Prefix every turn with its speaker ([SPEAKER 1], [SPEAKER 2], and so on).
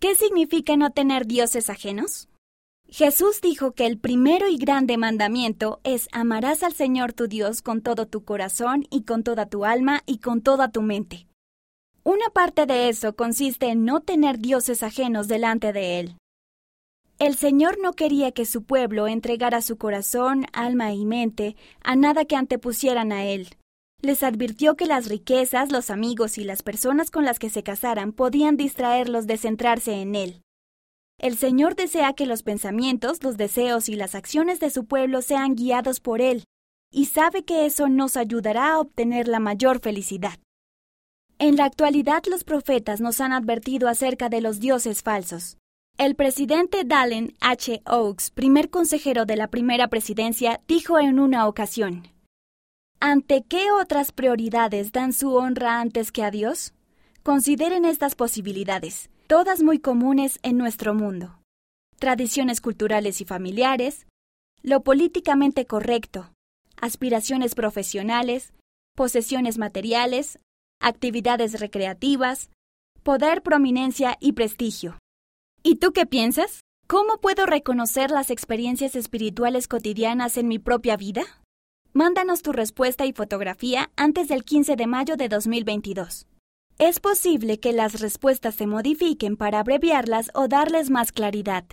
[SPEAKER 1] ¿Qué significa no tener dioses ajenos? Jesús dijo que el primero y grande mandamiento es amarás al Señor tu Dios con todo tu corazón y con toda tu alma y con toda tu mente. Una parte de eso consiste en no tener dioses ajenos delante de Él. El Señor no quería que su pueblo entregara su corazón, alma y mente a nada que antepusieran a Él. Les advirtió que las riquezas, los amigos y las personas con las que se casaran podían distraerlos de centrarse en Él. El Señor desea que los pensamientos, los deseos y las acciones de su pueblo sean guiados por Él, y sabe que eso nos ayudará a obtener la mayor felicidad. En la actualidad los profetas nos han advertido acerca de los dioses falsos. El presidente Dallin H. Oaks, primer consejero de la primera presidencia, dijo en una ocasión, ¿Ante qué otras prioridades dan su honra antes que a Dios? Consideren estas posibilidades todas muy comunes en nuestro mundo. Tradiciones culturales y familiares, lo políticamente correcto, aspiraciones profesionales, posesiones materiales, actividades recreativas, poder, prominencia y prestigio. ¿Y tú qué piensas? ¿Cómo puedo reconocer las experiencias espirituales cotidianas en mi propia vida? Mándanos tu respuesta y fotografía antes del 15 de mayo de 2022. Es posible que las respuestas se modifiquen para abreviarlas o darles más claridad.